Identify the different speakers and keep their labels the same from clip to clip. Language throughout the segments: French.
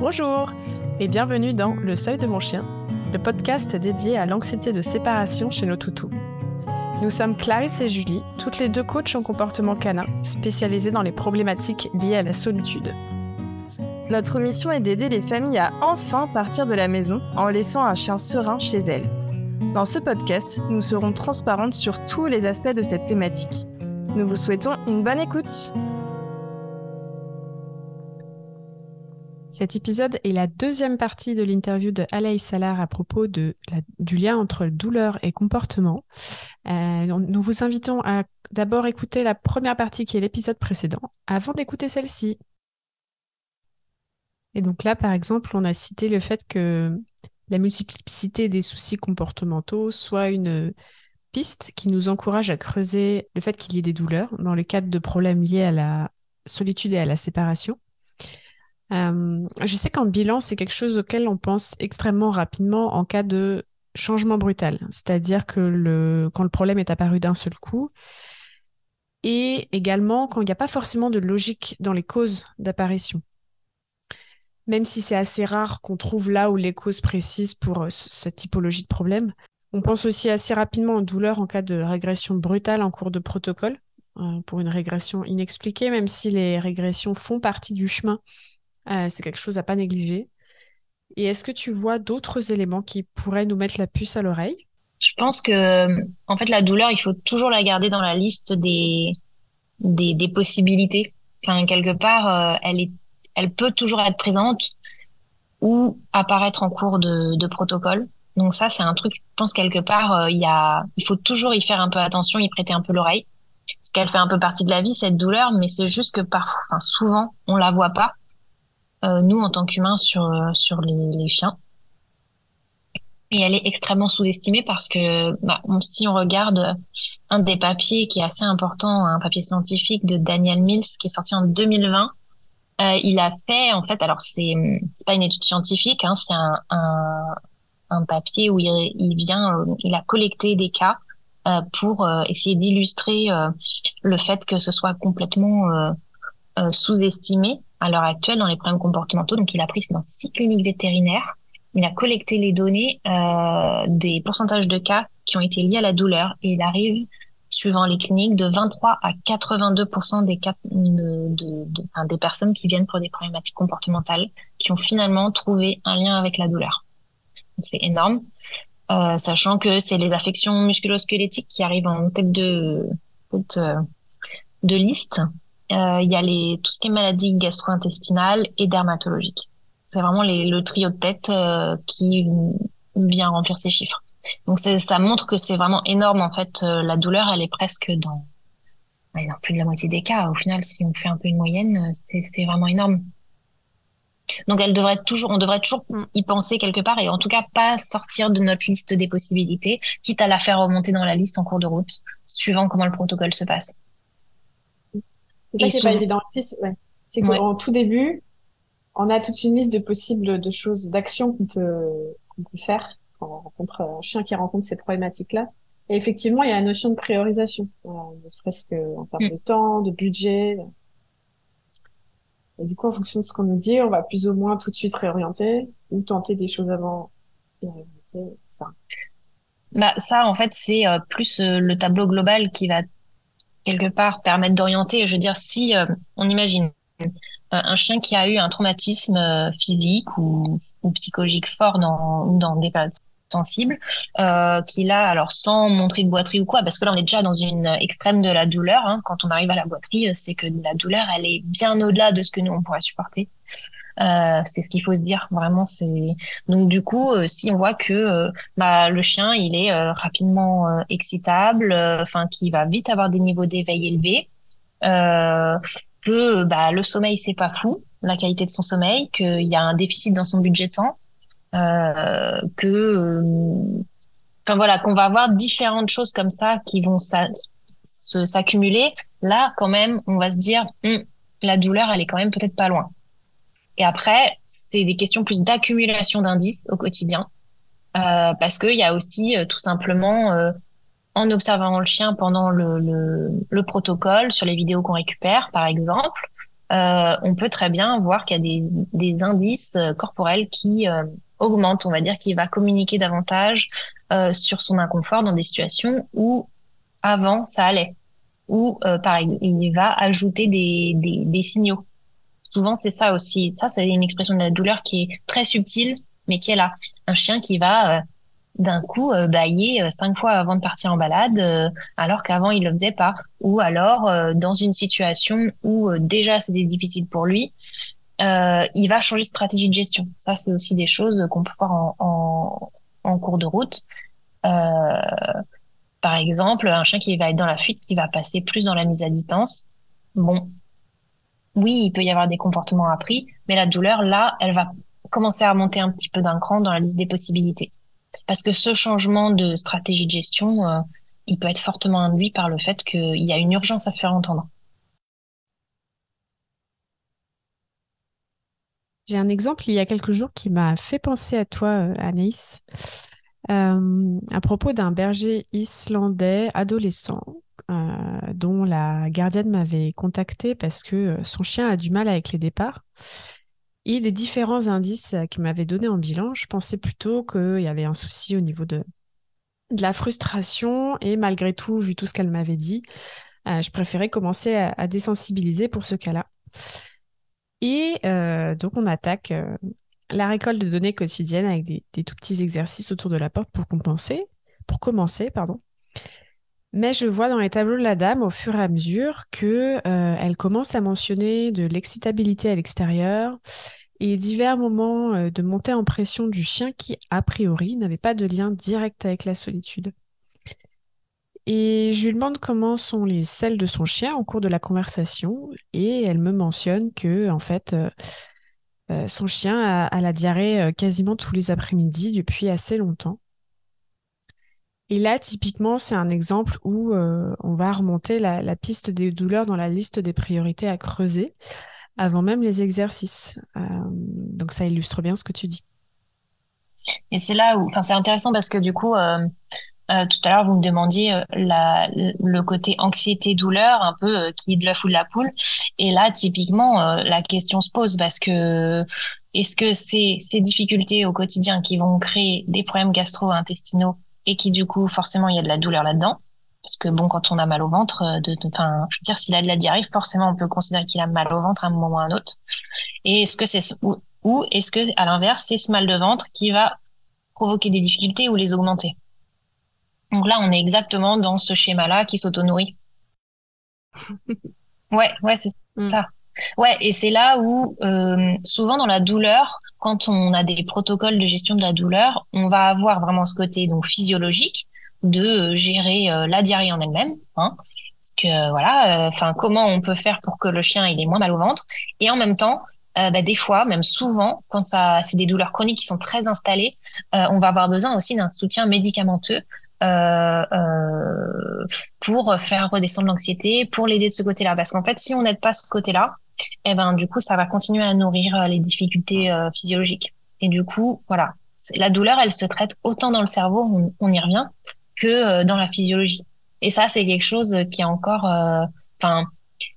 Speaker 1: Bonjour et bienvenue dans Le Seuil de mon chien, le podcast dédié à l'anxiété de séparation chez nos toutous. Nous sommes Clarisse et Julie, toutes les deux coachs en comportement canin, spécialisées dans les problématiques liées à la solitude.
Speaker 2: Notre mission est d'aider les familles à enfin partir de la maison en laissant un chien serein chez elles. Dans ce podcast, nous serons transparentes sur tous les aspects de cette thématique. Nous vous souhaitons une bonne écoute.
Speaker 1: Cet épisode est la deuxième partie de l'interview de Alaï Salar à propos du lien entre douleur et comportement. Euh, nous vous invitons à d'abord écouter la première partie qui est l'épisode précédent avant d'écouter celle-ci. Et donc là, par exemple, on a cité le fait que la multiplicité des soucis comportementaux soit une piste qui nous encourage à creuser le fait qu'il y ait des douleurs dans le cadre de problèmes liés à la solitude et à la séparation. Euh, je sais qu'en bilan, c'est quelque chose auquel on pense extrêmement rapidement en cas de changement brutal, c'est-à-dire que quand le problème est apparu d'un seul coup, et également quand il n'y a pas forcément de logique dans les causes d'apparition. Même si c'est assez rare qu'on trouve là où les causes précises pour euh, cette typologie de problème, on pense aussi assez rapidement en douleur en cas de régression brutale en cours de protocole, euh, pour une régression inexpliquée, même si les régressions font partie du chemin euh, c'est quelque chose à pas négliger. Et est-ce que tu vois d'autres éléments qui pourraient nous mettre la puce à l'oreille?
Speaker 3: Je pense que, en fait, la douleur, il faut toujours la garder dans la liste des, des, des possibilités. Enfin, quelque part, euh, elle, est, elle peut toujours être présente ou apparaître en cours de, protocole. Donc ça, c'est un truc, je pense quelque part, euh, il y a, il faut toujours y faire un peu attention, y prêter un peu l'oreille, parce qu'elle fait un peu partie de la vie cette douleur, mais c'est juste que parfois, souvent, on la voit pas euh, nous en tant qu'humains sur euh, sur les, chiens. Et elle est extrêmement sous-estimée parce que bah, si on regarde un des papiers qui est assez important, un papier scientifique de Daniel Mills qui est sorti en 2020, euh, il a fait en fait, alors c'est pas une étude scientifique, hein, c'est un, un, papier où il, il vient, euh, il a collecté des cas euh, pour essayer d'illustrer le fait que ce soit complètement sous-estimé à l'heure actuelle dans les problèmes comportementaux. Donc, il a pris dans six cliniques vétérinaires. Il a collecté les données euh, des pourcentages de cas qui ont été liés à la douleur et il arrive, suivant les cliniques, de 23 à 82 des cas de, des personnes qui viennent pour des problématiques comportementales qui ont finalement trouvé un lien avec la douleur. C'est énorme, euh, sachant que c'est les affections musculo-squelettiques qui arrivent en tête de tête, euh, de liste il y a les, tout ce qui est maladies gastro-intestinales et dermatologiques. C'est vraiment les, le trio de tête euh, qui vient remplir ces chiffres. Donc ça montre que c'est vraiment énorme en fait. Euh, la douleur, elle est presque dans, dans plus de la moitié des cas. Au final, si on fait un peu une moyenne, c'est vraiment énorme. Donc elle devrait toujours, on devrait toujours y penser quelque part et en tout cas pas sortir de notre liste des possibilités, quitte à la faire remonter dans la liste en cours de route, suivant comment le protocole se passe.
Speaker 1: C'est ça qui n'est pas évident C'est qu'en tout début, on a toute une liste de possibles de choses, d'actions qu'on peut, qu'on peut faire quand on rencontre un chien qui rencontre ces problématiques-là. Et effectivement, il y a la notion de priorisation, ne serait-ce qu'en termes mm. de temps, de budget. Et du coup, en fonction de ce qu'on nous dit, on va plus ou moins tout de suite réorienter ou tenter des choses avant et réorienter ça.
Speaker 3: Bah, ça, en fait, c'est euh, plus euh, le tableau global qui va quelque part permettre d'orienter. Je veux dire, si euh, on imagine euh, un chien qui a eu un traumatisme euh, physique ou, ou psychologique fort dans, dans des périodes sensibles, euh, qui là, alors sans montrer de boiterie ou quoi, parce que là on est déjà dans une extrême de la douleur. Hein. Quand on arrive à la boiterie, c'est que la douleur, elle est bien au-delà de ce que nous on pourrait supporter. Euh, c'est ce qu'il faut se dire vraiment c'est donc du coup euh, si on voit que euh, bah, le chien il est rapidement excitable enfin qui va vite avoir des niveaux d'éveil élevés que bah, le sommeil c'est pas fou la qualité de son sommeil qu'il y a un déficit dans son budget temps que enfin voilà qu'on va avoir différentes choses comme ça qui vont s'accumuler. Là quand même on va se dire hum, la douleur elle est quand même peut-être pas loin. Et après, c'est des questions plus d'accumulation d'indices au quotidien, euh, parce qu'il y a aussi euh, tout simplement, euh, en observant le chien pendant le, le, le, protocole, sur les vidéos qu'on récupère, par exemple, on peut très bien voir qu'il y a des, des indices corporels qui augmentent, on va dire, qui va communiquer davantage sur son inconfort dans des situations où avant ça allait, ou par exemple il va ajouter des, des, signaux. Souvent c'est ça aussi. Ça c'est une expression de la douleur qui est très subtile, mais qui est là. Un chien qui va d'un coup euh, bailler euh, cinq fois avant de partir en balade, euh, alors qu'avant il le faisait pas. Ou alors dans une situation où déjà c'était difficile pour lui, il va changer de stratégie de gestion. Ça, c'est aussi des choses qu'on peut voir en, en, en, cours de route. par exemple, un chien qui va être dans la fuite, qui va passer plus dans la mise à distance. Bon, oui, il peut y avoir des comportements appris, mais la douleur, là, elle va commencer à remonter un petit peu d'un cran dans la liste des possibilités. Parce que ce changement de stratégie de gestion, euh, il peut être fortement induit par le fait qu'il y a une urgence à se faire entendre.
Speaker 1: J'ai un exemple il y a quelques jours qui m'a fait penser à toi, euh, Anaïs, euh, à propos d'un berger islandais adolescent dont la gardienne m'avait contacté parce que son chien a du mal avec les départs. Et des différents indices euh, qu'il m'avait donnés en bilan, je pensais plutôt qu'il y avait un souci au niveau de, la frustration. Et malgré tout, vu tout ce qu'elle m'avait dit, euh, je préférais commencer à, désensibiliser pour ce cas-là. Et euh, donc, on attaque la récolte de données quotidiennes avec des, tout petits exercices autour de la porte pour compenser, pour commencer, pardon. Mais je vois dans les tableaux de la dame, au fur et à mesure, que euh, elle commence à mentionner de l'excitabilité à l'extérieur et divers moments euh, de montée en pression du chien qui, a priori, n'avaient pas de lien direct avec la solitude. Et je lui demande comment sont les selles de son chien au cours de la conversation, et elle me mentionne que, en fait, euh, son chien a, la diarrhée quasiment tous les après-midi depuis assez longtemps. Et là, typiquement, c'est un exemple où euh, on va remonter la, piste des douleurs dans la liste des priorités à creuser avant même les exercices. Euh, donc ça illustre bien ce que tu dis.
Speaker 3: Et c'est là où, enfin, c'est intéressant parce que du coup, euh, tout à l'heure, vous me demandiez la, le côté anxiété-douleur, un peu qui est de la foule de la poule. Et là, typiquement, la question se pose parce que est-ce que c'est ces difficultés au quotidien qui vont créer des problèmes gastro-intestinaux et qui du coup forcément il y a de la douleur là-dedans? Parce que bon quand on a mal au ventre euh, de, je veux dire s'il a de la diarrhée forcément on peut considérer qu'il a mal au ventre à un moment ou à un autre. Et est-ce que c'est ou, ou est-ce que à l'inverse c'est ce mal de ventre qui va provoquer des difficultés ou les augmenter? Donc là on est exactement dans ce schéma là qui s'auto-nourrit ouais ouais c'est mm. ça ouais et c'est là où euh, souvent dans la douleur quand on a des protocoles de gestion de la douleur, on va avoir vraiment ce côté donc physiologique de euh, gérer euh, la diarrhée en elle-même. Hein, parce que voilà, euh, comment on peut faire pour que le chien il ait moins mal au ventre et en même temps bah, des fois, même souvent, quand ça, c'est des douleurs chroniques qui sont très installées, on va avoir besoin aussi d'un soutien médicamenteux pour faire redescendre l'anxiété, pour l'aider de ce côté-là. Parce qu'en fait, si on n'aide pas ce côté-là, eh ben du coup ça va continuer à nourrir euh, les difficultés euh, physiologiques. Et du coup, voilà, la douleur, elle se traite autant dans le cerveau, on, y revient, que euh, dans la physiologie. Et ça, c'est quelque chose qui est encore, enfin,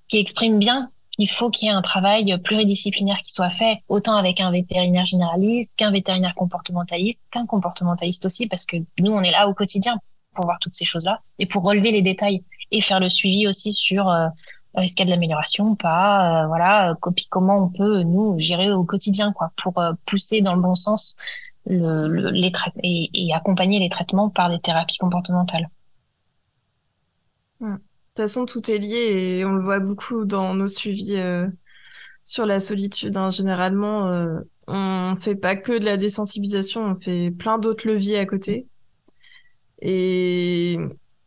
Speaker 3: qui exprime bien qu'il faut qu'il y ait un travail pluridisciplinaire qui soit fait, autant avec un vétérinaire généraliste qu'un vétérinaire comportementaliste, qu'un comportementaliste aussi, parce que nous, on est là au quotidien pour voir toutes ces choses-là et pour relever les détails et faire le suivi aussi sur euh, est-ce qu'il y a de l'amélioration pas euh, Voilà, euh, comment on peut nous gérer au quotidien, quoi, pour pousser dans le bon sens le, les et, et, accompagner les traitements par des thérapies comportementales.
Speaker 2: De toute façon, tout est lié et on le voit beaucoup dans nos suivis sur la solitude. Hein. Généralement, euh, on fait pas que de la désensibilisation, on fait plein d'autres leviers à côté. Et,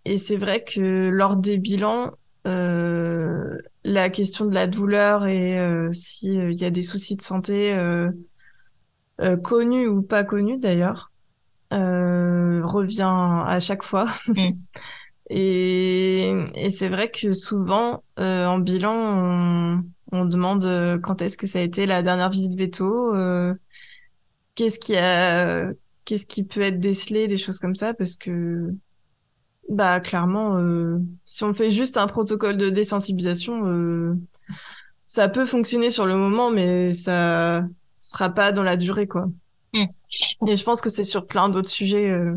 Speaker 2: et c'est vrai que lors des bilans, euh, la question de la douleur et euh, s'il euh, y a des soucis de santé connus ou pas connus d'ailleurs revient à chaque fois. Mm. et, et c'est vrai que souvent en bilan on, on demande quand est-ce que ça a été la dernière visite veto, qu'est-ce qui a qu'est-ce qui peut être décelé, des choses comme ça parce que bah clairement, euh, si on fait juste un protocole de désensibilisation, euh, ça peut fonctionner sur le moment, mais ça sera pas dans la durée, quoi. Mm. Et je pense que c'est sur plein d'autres sujets. Euh.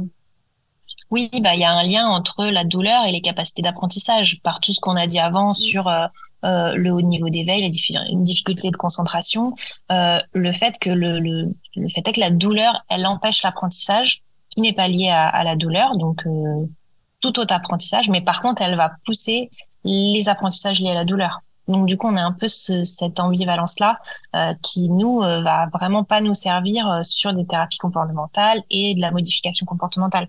Speaker 3: Oui, bah il y a un lien entre la douleur et les capacités d'apprentissage. Par tout ce qu'on a dit avant mm. sur euh, euh, le haut niveau d'éveil, les difficultés de concentration, le fait que le, le, le, fait est que la douleur, elle empêche l'apprentissage, qui n'est pas lié à, à, la douleur, donc tout autre apprentissage, mais par contre, elle va pousser les apprentissages liés à la douleur. Donc du coup, on a un peu ce, cette ambivalence-là euh, qui nous euh, va vraiment pas nous servir euh, sur des thérapies comportementales et de la modification comportementale.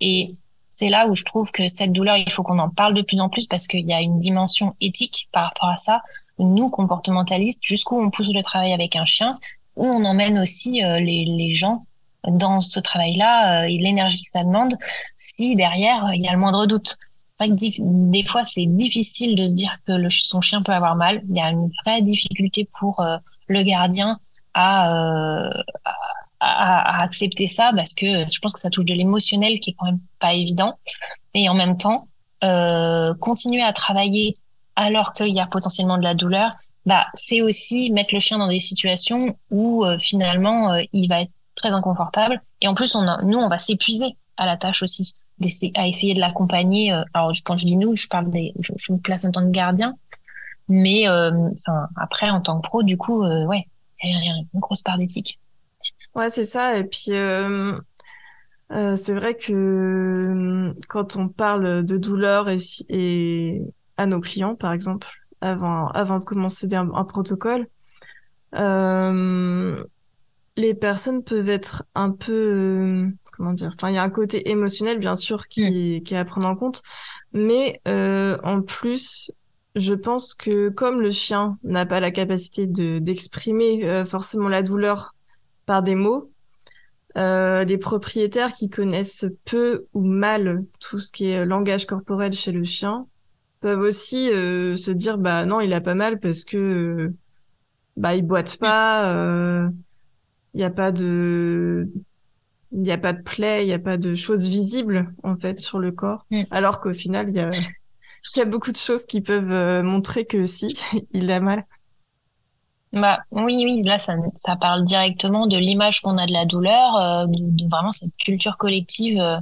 Speaker 3: Et c'est là où je trouve que cette douleur, il faut qu'on en parle de plus en plus parce qu'il y a une dimension éthique par rapport à ça. Nous, comportementalistes, jusqu'où on pousse le travail avec un chien, où on emmène aussi euh, les, les gens dans ce travail-là et l'énergie que ça demande si derrière il y a le moindre doute. C'est vrai que des fois, c'est difficile de se dire que son chien peut avoir mal. Il y a une vraie difficulté pour euh, le gardien à, euh, à, accepter ça parce que je pense que ça touche de l'émotionnel qui est quand même pas évident. Et en même temps, euh, continuer à travailler alors qu'il y a potentiellement de la douleur, bah, c'est aussi mettre le chien dans des situations où euh, finalement il va être très inconfortable. Et en plus, nous, on va s'épuiser à la tâche aussi à essayer de l'accompagner. Euh, alors quand je dis nous, je parle des, je, me place en tant que gardien, mais euh, après en tant que pro, du coup, euh, ouais, une grosse part d'éthique.
Speaker 2: Ouais, c'est ça. Et puis euh, c'est vrai que quand on parle de douleur et, à nos clients, par exemple, avant de commencer un protocole, les personnes peuvent être un peu comment dire enfin il y a un côté émotionnel bien sûr qui, mm. qui est à prendre en compte mais euh, en plus je pense que comme le chien n'a pas la capacité de d'exprimer euh, forcément la douleur par des mots euh, les propriétaires qui connaissent peu ou mal tout ce qui est langage corporel chez le chien peuvent aussi euh, se dire bah non il a pas mal parce que bah il boite pas il n'y a pas de il n'y a pas de plaie, il n'y a pas de choses visibles en fait sur le corps, mm. alors qu'au final il y a, y a beaucoup de choses qui peuvent euh, montrer que si il a mal.
Speaker 3: Bah oui, oui, là ça, ça parle directement de l'image qu'on a de la douleur, euh, de, vraiment cette culture collective euh,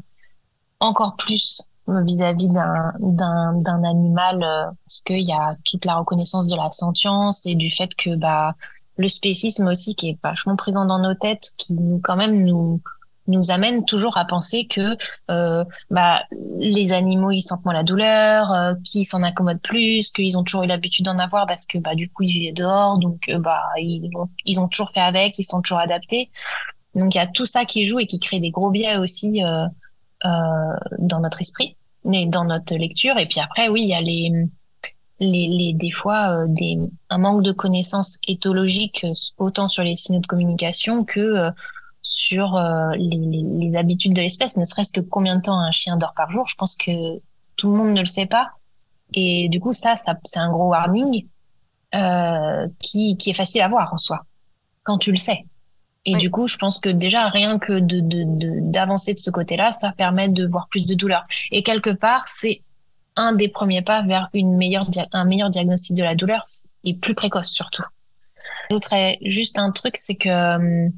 Speaker 3: encore plus vis-à-vis d'un d'un animal parce qu'il y a toute la reconnaissance de la sentience et du fait que bah le spécisme aussi qui est vachement présent dans nos têtes qui quand même nous nous amène toujours à penser que euh, bah, les animaux ils sentent moins la douleur, euh, qu'ils s'en accommodent plus, qu'ils ont toujours eu l'habitude d'en avoir parce que bah du coup ils vivaient dehors, donc euh, bah ils, ils ont toujours fait avec, ils sont toujours adaptés. Donc il y a tout ça qui joue et qui crée des gros biais aussi euh, euh, dans notre esprit, mais dans notre lecture. Et puis après oui il y a les les, les des fois euh, des un manque de connaissances éthologiques autant sur les signaux de communication que sur euh, les, les, habitudes de l'espèce, ne serait-ce que combien de temps un chien dort par jour. Je pense que tout le monde ne le sait pas. Et du coup, ça, ça c'est un gros warning euh, qui, qui est facile à voir en soi, quand tu le sais. Et du coup, je pense que déjà, rien que de, d'avancer de, de ce côté-là, ça permet de voir plus de douleur. Et quelque part, c'est un des premiers pas vers une meilleure un meilleur diagnostic de la douleur et plus précoce surtout. J'ajouterais juste un truc, c'est que hum,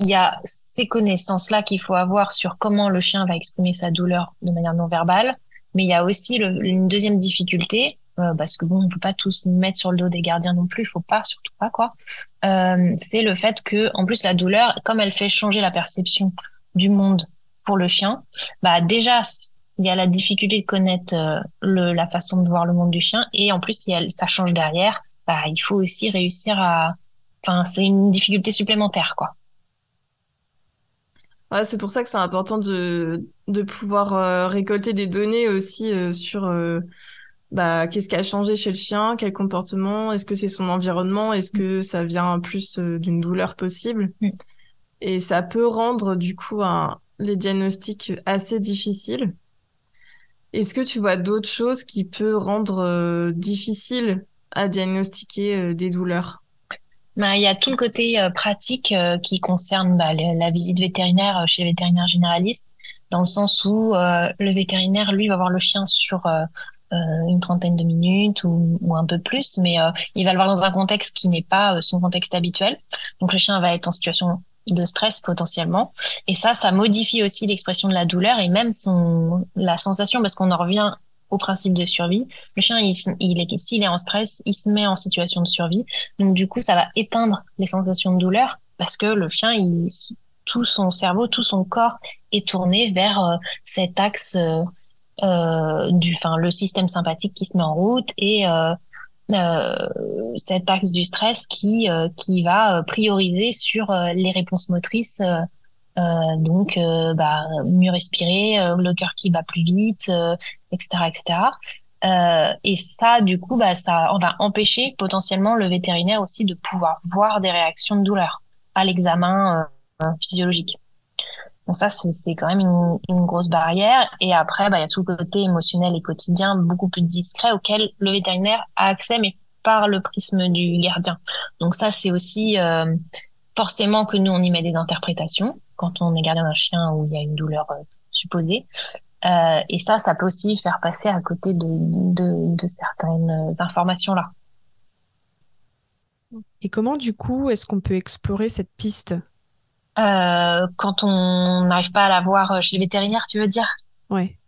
Speaker 3: il y a ces connaissances-là qu'il faut avoir sur comment le chien va exprimer sa douleur de manière non verbale, mais il y a aussi une deuxième difficulté, euh, parce que bon, on peut pas tous nous mettre sur le dos des gardiens non plus, il faut pas, surtout pas quoi. Euh, c'est le fait que, en plus, la douleur, comme elle fait changer la perception du monde pour le chien, bah déjà il y a la difficulté de connaître euh, le, la façon de voir le monde du chien, et en plus, si elle, ça change derrière, bah il faut aussi réussir à, enfin, c'est une difficulté supplémentaire quoi.
Speaker 2: Ouais, c'est pour ça que c'est important de, de pouvoir euh, récolter des données aussi euh, sur euh, bah, qu'est-ce qui a changé chez le chien, quel comportement, est-ce que c'est son environnement, est-ce que ça vient plus d'une douleur possible. Mm. Et ça peut rendre du coup un, les diagnostics assez difficiles. Est-ce que tu vois d'autres choses qui peuvent rendre difficile à diagnostiquer des douleurs?
Speaker 3: Ben, il y a tout le côté euh, pratique euh, qui concerne bah, la visite vétérinaire euh, chez les vétérinaires généralistes, dans le sens où le vétérinaire, lui, va voir le chien sur une trentaine de minutes ou, ou un peu plus, mais il va le voir dans un contexte qui n'est pas son contexte habituel. Donc le chien va être en situation de stress potentiellement. Et ça, ça modifie aussi l'expression de la douleur et même son la sensation, parce qu'on en revient au principe de survie. Le chien, il, il est, s'il est en stress, il se met en situation de survie. Donc du coup, ça va éteindre les sensations de douleur parce que le chien, il, tout son cerveau, tout son corps est tourné vers euh, cet axe euh, euh, du, enfin, le système sympathique qui se met en route et euh, cet axe du stress qui qui va prioriser sur les réponses motrices. Donc, bah, mieux respirer, le cœur qui bat plus vite, etc., etc. et ça, du coup, bah, ça va empêcher potentiellement le vétérinaire aussi de pouvoir voir des réactions de douleur à l'examen physiologique. Donc ça, c'est quand même une, grosse barrière. Et après, bah, il y a tout le côté émotionnel et quotidien beaucoup plus discret auquel le vétérinaire a accès, mais par le prisme du gardien. Donc ça, c'est aussi euh, forcément que nous, on y met des interprétations quand on est gardien d'un chien où il y a une douleur euh, supposée. Euh, et ça, ça peut aussi faire passer à côté de, de, de certaines informations-là.
Speaker 1: Et comment, du coup, est-ce qu'on peut explorer cette piste?
Speaker 3: Euh, quand on n'arrive pas à la voir chez les vétérinaires, tu veux dire?
Speaker 1: Ouais.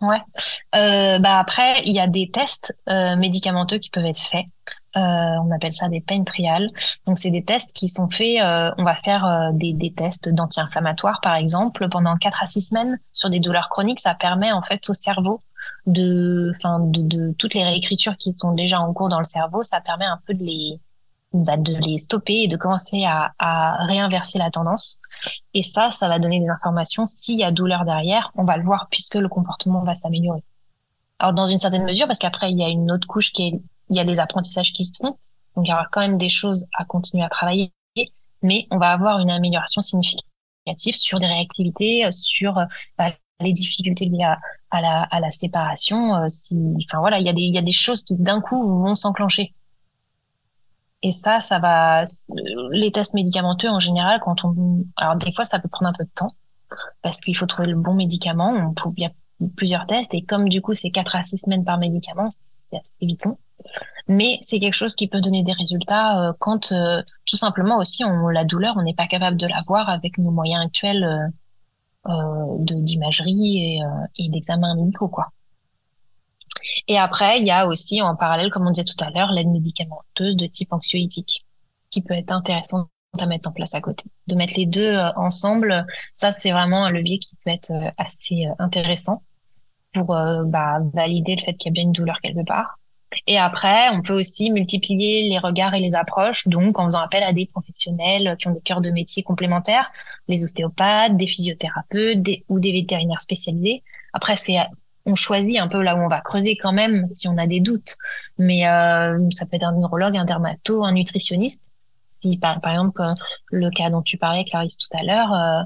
Speaker 3: Ouais. Euh, bah après, il y a des tests euh, médicamenteux qui peuvent être faits. Euh, on appelle ça des pain trials. Donc c'est des tests qui sont faits. Euh, on va faire euh, des, des tests d'anti-inflammatoires, par exemple, pendant 4 à 6 semaines sur des douleurs chroniques. Ça permet en fait au cerveau de, enfin, de, de toutes les réécritures qui sont déjà en cours dans le cerveau. Ça permet un peu de les bah, de les stopper et de commencer à, à, réinverser la tendance. Et ça, ça va donner des informations. S'il y a douleur derrière, on va le voir puisque le comportement va s'améliorer. Alors dans une certaine mesure, parce qu'après il y a une autre couche qui est, il y a des apprentissages qui se font, donc il y aura quand même des choses à continuer à travailler, mais on va avoir une amélioration significative sur des réactivités, sur bah, les difficultés liées à, la, à la séparation. Euh, si, enfin voilà, il y a des, il y a des choses qui d'un coup vont s'enclencher et ça, ça va. Les tests médicamenteux en général, quand on, alors des fois, ça peut prendre un peu de temps parce qu'il faut trouver le bon médicament. Il y a plusieurs tests et comme du coup c'est 4 à 6 semaines par médicament, c'est assez vite long. Mais c'est quelque chose qui peut donner des résultats euh, quand euh, tout simplement aussi on la douleur, on n'est pas capable de la voir avec nos moyens actuels euh, de d'imagerie et, d'examen médicaux quoi. Et après, il y a aussi en parallèle, comme on disait tout à l'heure, l'aide médicamenteuse de type anxiolytique, qui peut être intéressante à mettre en place à côté. De mettre les deux ensemble, ça c'est vraiment un levier qui peut être assez intéressant pour bah, valider le fait qu'il y a bien une douleur quelque part. Et après, on peut aussi multiplier les regards et les approches, donc en faisant appel à des professionnels qui ont des cœurs de métier complémentaires, les ostéopathes, des physiothérapeutes ou des vétérinaires spécialisés. Après, c'est on choisit un peu là où on va creuser quand même si on a des doutes. Mais euh, ça peut être un neurologue, un dermato, un nutritionniste. Si par, exemple euh, le cas dont tu parlais, Clarisse, tout à l'heure, euh,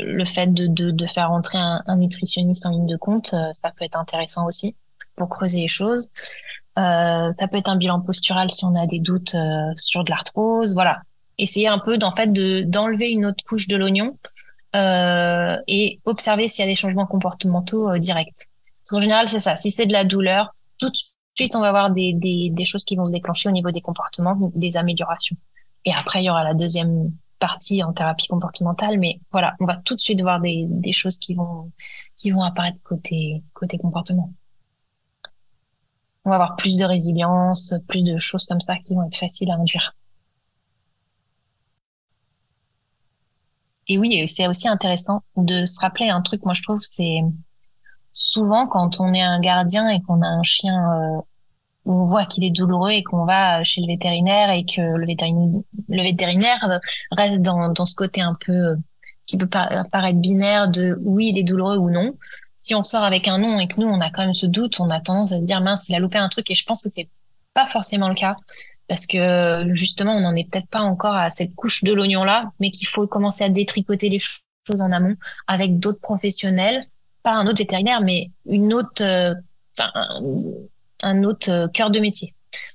Speaker 3: le fait de, de, de, faire entrer un, nutritionniste en ligne de compte, ça peut être intéressant aussi pour creuser les choses. Euh, ça peut être un bilan postural si on a des doutes sur de l'arthrose. Voilà, essayer un peu d'en fait de d'enlever une autre couche de l'oignon et observer s'il y a des changements comportementaux directs. Parce qu'en général, c'est ça. Si c'est de la douleur, tout de suite, on va avoir des, des, des, choses qui vont se déclencher au niveau des comportements, des améliorations. Et après, il y aura la deuxième partie en thérapie comportementale, mais voilà, on va tout de suite voir des, des choses qui vont, qui vont apparaître côté, côté comportement. On va avoir plus de résilience, plus de choses comme ça qui vont être faciles à induire. Et oui, c'est aussi intéressant de se rappeler un truc, moi je trouve, c'est souvent quand on est un gardien et qu'on a un chien euh, on voit qu'il est douloureux et qu'on va chez le vétérinaire et que le vétérinaire, reste dans, dans ce côté un peu euh, qui peut paraître binaire de oui il est douloureux ou non. Si on sort avec un non et que nous on a quand même ce doute, on a tendance à se dire mince il a loupé un truc et je pense que c'est pas forcément le cas parce que justement on n'en est peut-être pas encore à cette couche de l'oignon là, mais qu'il faut commencer à détricoter les choses en amont avec d'autres professionnels pas un autre vétérinaire, mais une autre, euh, un, autre euh, cœur de métier.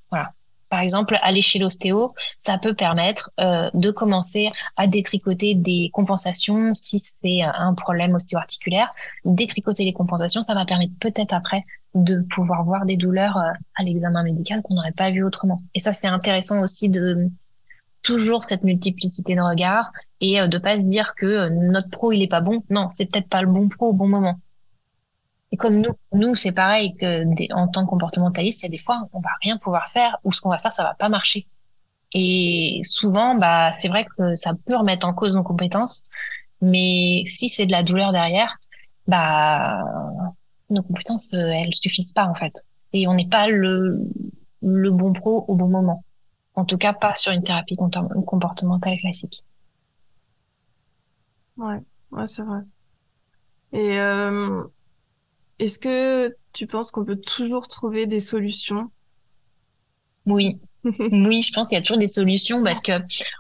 Speaker 3: Voilà. Par exemple, aller chez l'ostéo, ça peut permettre euh, de commencer à détricoter des compensations si c'est un problème ostéo-articulaire. Détricoter les compensations, ça va permettre peut-être après de pouvoir voir des douleurs euh, à l'examen médical qu'on n'aurait pas vu autrement. Et ça, c'est intéressant aussi de toujours cette multiplicité de regards et euh, de pas se dire que notre pro il est pas bon. Non, c'est peut-être pas le bon pro au bon moment. Et comme nous, nous c'est pareil que en tant que comportementaliste, il y a des fois on va rien pouvoir faire ou ce qu'on va faire ça va pas marcher. Et souvent, bah c'est vrai que ça peut remettre en cause nos compétences, mais si c'est de la douleur derrière, bah nos compétences euh, elles suffisent pas en fait. Et on n'est pas le le bon pro au bon moment. En tout cas, pas sur une thérapie comportementale classique.
Speaker 2: Ouais, ouais, c'est vrai. Et euh, est-ce que tu penses qu'on peut toujours trouver des solutions?
Speaker 3: Oui. oui, je pense qu'il y a toujours des solutions parce que,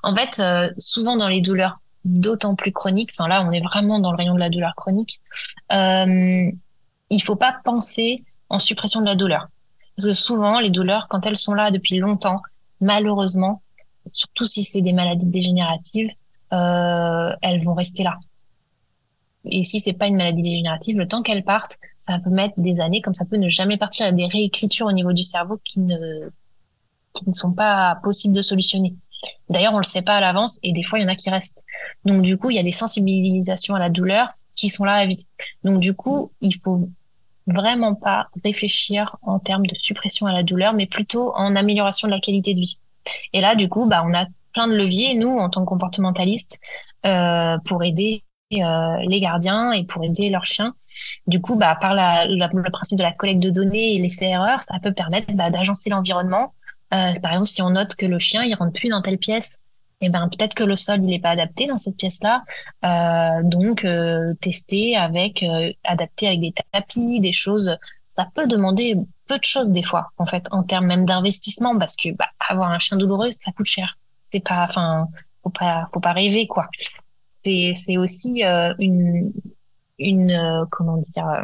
Speaker 3: en fait, euh, souvent dans les douleurs d'autant plus chroniques, enfin là, on est vraiment dans le rayon de la douleur chronique, euh, il faut pas penser en suppression de la douleur. Parce que souvent, les douleurs, quand elles sont là depuis longtemps, malheureusement, surtout si c'est des maladies dégénératives, euh, elles vont rester là. Et si c'est pas une maladie dégénérative, le temps qu'elle parte, ça peut mettre des années, comme ça peut ne jamais partir. Il y a des réécritures au niveau du cerveau qui ne, qui ne sont pas possibles de solutionner. D'ailleurs, on le sait pas à l'avance et des fois, il y en a qui restent. Donc, du coup, il y a des sensibilisations à la douleur qui sont là à vie. Donc, du coup, il faut vraiment pas réfléchir en termes de suppression à la douleur, mais plutôt en amélioration de la qualité de vie. Et là, du coup, bah, on a plein de leviers, nous, en tant que comportementalistes, euh, pour aider les gardiens et pour aider leurs chiens. Du coup, bah, par le principe de la collecte de données et les CRR, ça peut permettre bah, d'agencer l'environnement. Euh, par exemple, si on note que le chien il rentre plus dans telle pièce, eh ben peut-être que le sol il n'est pas adapté dans cette pièce-là. Euh, donc euh, tester avec, euh, adapter avec des tapis, des choses. Ça peut demander peu de choses des fois, en fait, en termes même d'investissement, parce que bah, avoir un chien douloureux, ça coûte cher. C'est pas, enfin, faut pas, faut pas rêver quoi c'est aussi euh, une euh, comment dire euh,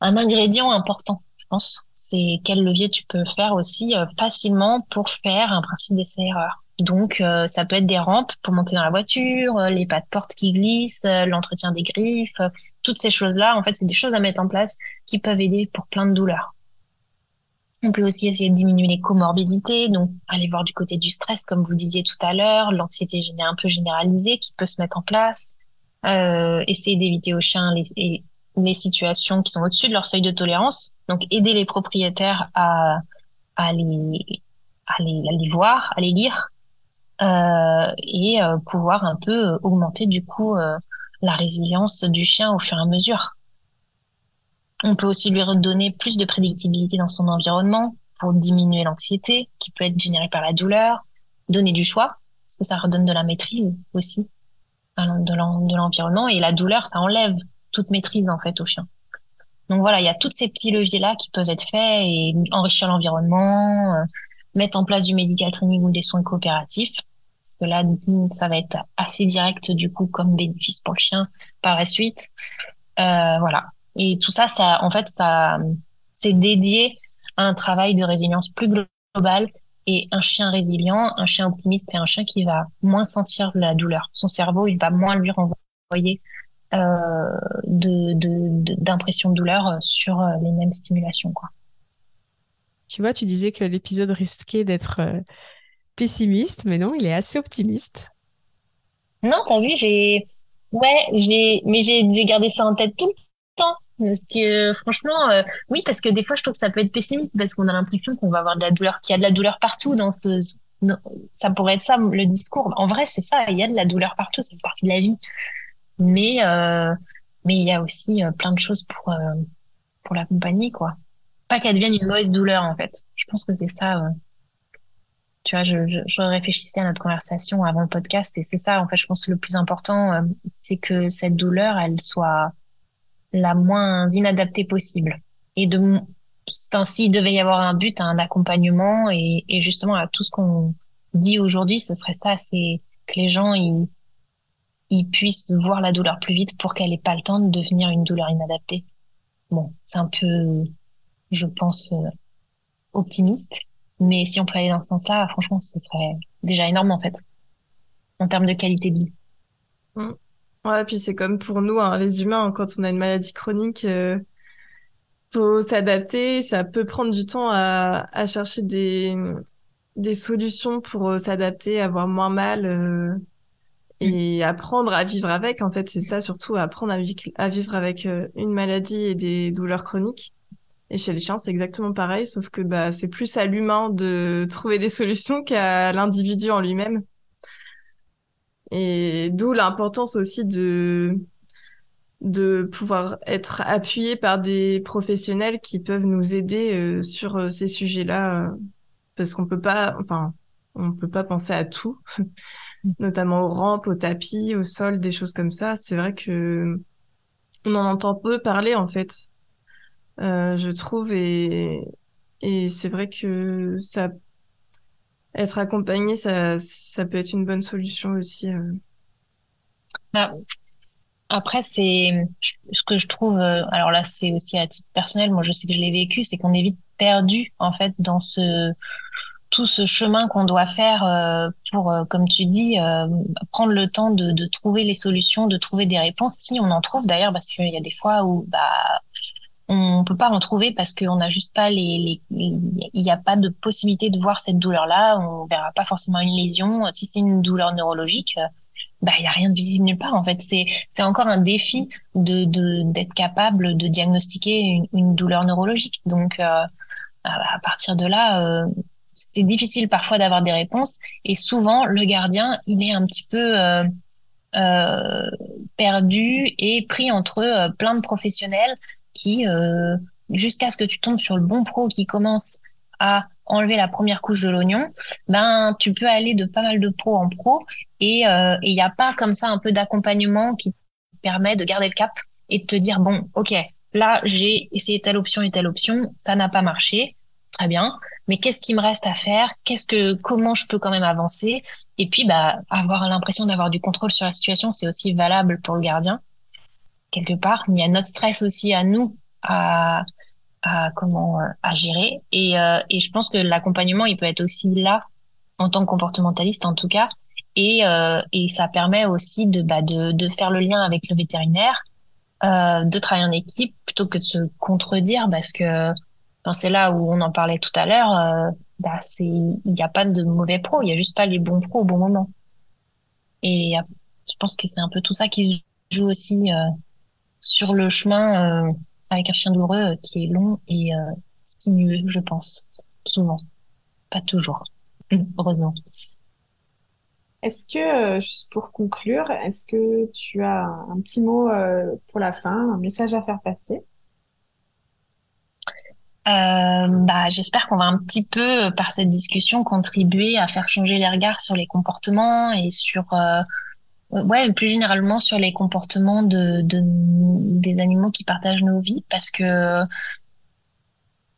Speaker 3: un ingrédient important je pense. C'est quel levier tu peux faire aussi facilement pour faire un principe d'essai erreur donc ça peut être des rampes pour monter dans la voiture les pas de porte qui glissent l'entretien des griffes toutes ces choses là en fait c'est des choses à mettre en place qui peuvent aider pour plein de douleurs on peut aussi essayer de diminuer les comorbidités, donc aller voir du côté du stress, comme vous disiez tout à l'heure, l'anxiété un peu généralisée qui peut se mettre en place, euh, essayer d'éviter aux chiens les, situations qui sont au-dessus de leur seuil de tolérance, donc aider les propriétaires à, à, les, voir, à les lire, euh, et euh, pouvoir un peu augmenter du coup la résilience du chien au fur et à mesure. On peut aussi lui redonner plus de prédictibilité dans son environnement pour diminuer l'anxiété qui peut être générée par la douleur, donner du choix, parce que ça redonne de la maîtrise aussi de l'environnement. Et la douleur, ça enlève toute maîtrise en fait au chien. Donc voilà, il y a tous ces petits leviers-là qui peuvent être faits et enrichir l'environnement, euh, mettre en place du medical training ou des soins coopératifs. Parce que là, ça va être assez direct du coup comme bénéfice pour le chien par la suite. Euh, voilà. Et tout ça, ça, en fait, ça, c'est dédié à un travail de résilience plus global. Et un chien résilient, un chien optimiste, c'est un chien qui va moins sentir la douleur. Son cerveau, il va moins lui renvoyer euh, de, d'impression de, douleur sur euh, les mêmes stimulations, quoi.
Speaker 1: Tu vois, tu disais que l'épisode risquait d'être euh, pessimiste, mais non, il est assez optimiste.
Speaker 3: Non, t'as vu, j'ai, ouais, j'ai, mais j'ai, gardé ça en tête tout le. Parce que franchement, euh, oui, parce que des fois, je trouve que ça peut être pessimiste parce qu'on a l'impression qu'on va avoir de la douleur, qu'il y a de la douleur partout dans ça pourrait être ça le discours. En vrai, c'est ça, il y a de la douleur partout, c'est partie de la vie. Mais euh, mais il y a aussi euh, plein de choses pour pour l'accompagner, quoi. Pas qu'elle devienne une mauvaise douleur, en fait. Je pense que c'est ça. tu vois, je, réfléchissais à notre conversation avant le podcast et c'est ça, en fait, je pense que le plus important, c'est que cette douleur, elle soit la moins inadaptée possible. Et de ainsi, il devait y avoir un but, un accompagnement et, et justement à tout ce qu'on dit aujourd'hui, ce serait ça, c'est que les gens ils, ils puissent voir la douleur plus vite pour qu'elle ait pas le temps de devenir une douleur inadaptée. Bon, c'est un peu, je pense, euh, optimiste, Mais si on peut aller dans ce sens-là, franchement, ce serait déjà énorme en fait, en termes de qualité de vie.
Speaker 2: Mm. Ouais, puis c'est comme pour nous, hein, les humains, quand on a une maladie chronique, euh, faut s'adapter. Ça peut prendre du temps à, à chercher des, des solutions pour euh, s'adapter, avoir moins mal euh, et apprendre à vivre avec. En fait, c'est ça surtout, apprendre à, à vivre avec euh, une maladie et des douleurs chroniques. Et chez les chiens, c'est exactement pareil, sauf que bah, c'est plus à l'humain de trouver des solutions qu'à l'individu en lui-même. Et d'où l'importance aussi de de pouvoir être appuyé par des professionnels qui peuvent nous aider euh, sur euh, ces sujets-là, euh, parce qu'on peut pas, enfin, on peut pas penser à tout, notamment aux rampes, aux tapis, au sol, des choses comme ça. C'est vrai que on en entend peu parler en fait, je trouve, et et c'est vrai que ça être accompagné, ça, peut être une bonne solution aussi.
Speaker 3: Bah, après, c'est ce que je trouve. Euh, alors là, c'est aussi à titre personnel. Moi, je sais que je l'ai vécu, c'est qu'on est vite perdu en fait dans tout ce chemin qu'on doit faire euh, pour, euh, comme tu dis, prendre le temps de, de, trouver les solutions, de trouver des réponses. Si on en trouve d'ailleurs, parce qu'il y a des fois où bah on peut pas en trouver parce qu'on n'a juste pas les, il n'y a pas de possibilité de voir cette douleur là. On verra pas forcément une lésion. Si c'est une douleur neurologique bah il y a rien de visible nulle part en fait c'est encore un défi de d'être capable de diagnostiquer une, douleur neurologique donc euh, à partir de là euh, c'est difficile parfois d'avoir des réponses et souvent le gardien il est un petit peu euh, euh perdu et pris entre plein de professionnels qui jusqu'à ce que tu tombes sur le bon pro qui commence à enlever la première couche de l'oignon, ben tu peux aller de pas mal de pro en pro. Et euh, il n'y a pas comme ça un peu d'accompagnement qui permet de garder le cap et de te dire bon ok là j'ai essayé telle option et telle option ça n'a pas marché. Très bien. Mais qu'est-ce qui me reste à faire? Qu'est-ce que comment je peux quand même avancer? Et puis bah avoir l'impression d'avoir du contrôle sur la situation c'est aussi valable pour le gardien quelque part il y a notre stress aussi à nous à comment euh, à gérer. Et, euh, et je pense que l'accompagnement il peut être aussi là en tant que comportementaliste en tout cas. Et euh, et ça permet aussi de bah de de faire le lien avec le vétérinaire de travailler en équipe plutôt que de se contredire parce que c'est là où on en parlait tout à l'heure bah c'est il n'y a pas de mauvais pros il y a juste pas les bons pros au bon moment. Et je pense que c'est un peu tout ça qui se joue aussi sur le chemin avec un chien douloureux euh, qui est long et euh, sinueux, je pense, souvent. Pas toujours, heureusement.
Speaker 1: Est-ce que, euh, juste pour conclure, est-ce que tu as un petit mot pour la fin, un message à faire passer?
Speaker 3: Bah, j'espère qu'on va un petit peu, par cette discussion, contribuer à faire changer les regards sur les comportements et sur ouais, plus généralement sur les comportements de, de, des animaux qui partagent nos vies, parce que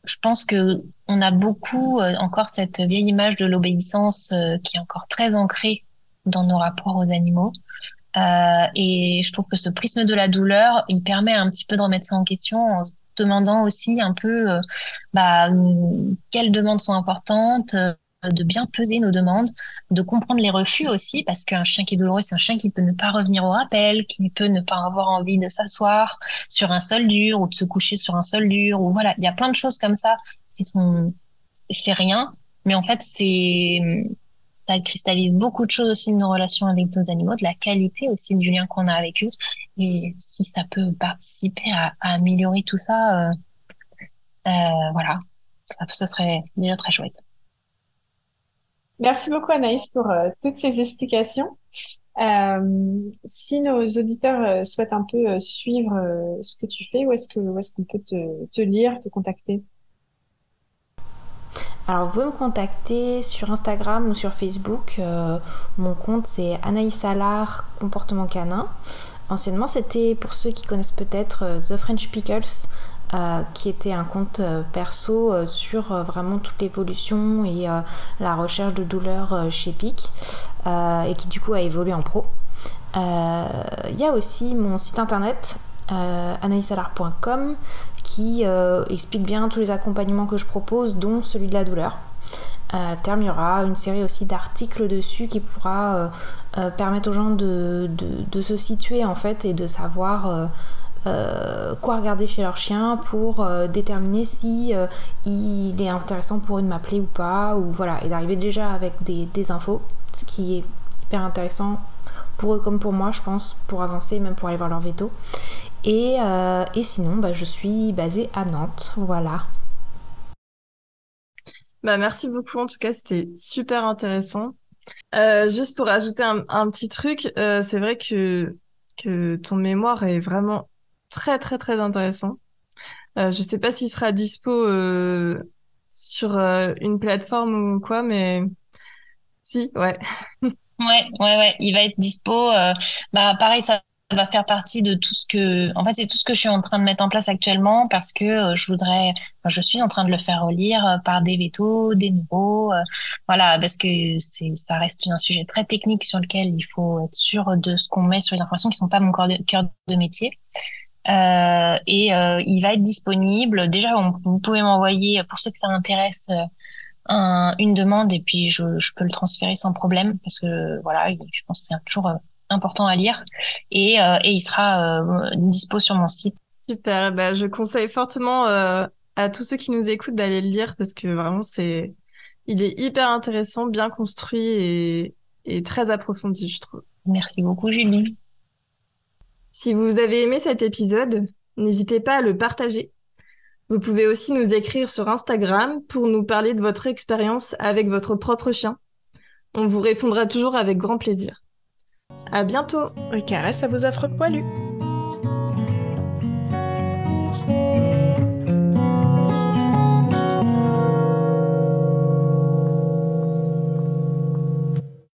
Speaker 3: je pense que on a beaucoup euh, encore cette vieille image de l'obéissance euh, qui est encore très ancrée dans nos rapports aux animaux. Euh, et je trouve que ce prisme de la douleur, il permet un petit peu de remettre ça en question en se demandant aussi un peu bah, quelles demandes sont importantes, de bien peser nos demandes, de comprendre les refus aussi, parce qu'un chien qui est douloureux, c'est un chien qui peut ne pas revenir au rappel, qui peut ne pas avoir envie de s'asseoir sur un sol dur ou de se coucher sur un sol dur, ou voilà, il y a plein de choses comme ça. C'est rien, mais en fait, c'est, ça cristallise beaucoup de choses aussi de nos relations avec nos animaux, de la qualité aussi du lien qu'on a avec eux. Et si ça peut participer à, améliorer tout ça, euh, euh, voilà, ça, ça serait déjà très chouette.
Speaker 1: Merci beaucoup Anaïs pour euh, toutes ces explications. Euh, si nos auditeurs euh, souhaitent un peu suivre ce que tu fais, où est-ce est-ce qu'on peut te, te, lire, te contacter?
Speaker 4: Alors vous pouvez me contacter sur Instagram ou sur Facebook. mon compte c'est Anaïs Salar Comportement Canin. Anciennement c'était pour ceux qui connaissent peut-être The French Pickles. Euh, qui était un compte euh, perso euh, sur vraiment toute l'évolution et la recherche de douleur chez PIC et qui du coup a évolué en pro. Il y a aussi mon site internet anaïsalar.com qui explique bien tous les accompagnements que je propose, dont celui de la douleur. à terme, il y aura une série aussi d'articles dessus qui pourra permettre aux gens de, se situer en fait et de savoir quoi regarder chez leur chien pour déterminer si il est intéressant pour eux de m'appeler ou pas, ou voilà, et d'arriver déjà avec des, infos, ce qui est hyper intéressant pour eux comme pour moi, je pense, pour avancer, même pour aller voir leur veto. Et, euh, et sinon, bah, je suis basée à Nantes, voilà.
Speaker 2: Bah, merci beaucoup, en tout cas, c'était super intéressant. Euh, juste pour ajouter un, un petit truc, euh, c'est vrai que, que ton mémoire est vraiment très, très, très intéressant. Euh, je sais pas s'il sera dispo euh, sur euh, une plateforme ou quoi, mais si, ouais.
Speaker 3: Ouais, ouais, ouais, il va être dispo. Euh, bah, pareil, ça va faire partie de tout ce que, en fait, c'est tout ce que je suis en train de mettre en place actuellement parce que je voudrais, je suis en train de le faire relire par des vétos, des nouveaux, voilà, parce que c'est, ça reste un sujet très technique sur lequel il faut être sûr de ce qu'on met sur les informations qui sont pas mon cœur de, métier. Euh, et il va être disponible. Déjà, vous pouvez m'envoyer, pour ceux que ça intéresse, une demande et puis je, je, peux le transférer sans problème parce que voilà, je pense que c'est toujours euh, important à lire et, euh, et il sera euh, dispo sur mon site.
Speaker 2: Super, bah, je conseille fortement à tous ceux qui nous écoutent d'aller le lire parce que vraiment c'est, il est hyper intéressant, bien construit et, et très approfondi, je trouve.
Speaker 3: Merci beaucoup, Julie.
Speaker 2: Si vous avez aimé cet épisode, n'hésitez pas à le partager vous pouvez aussi nous écrire sur Instagram pour nous parler de votre expérience avec votre propre chien. On vous répondra toujours avec grand plaisir. À bientôt.
Speaker 1: Un caresse à vos affreux poilus.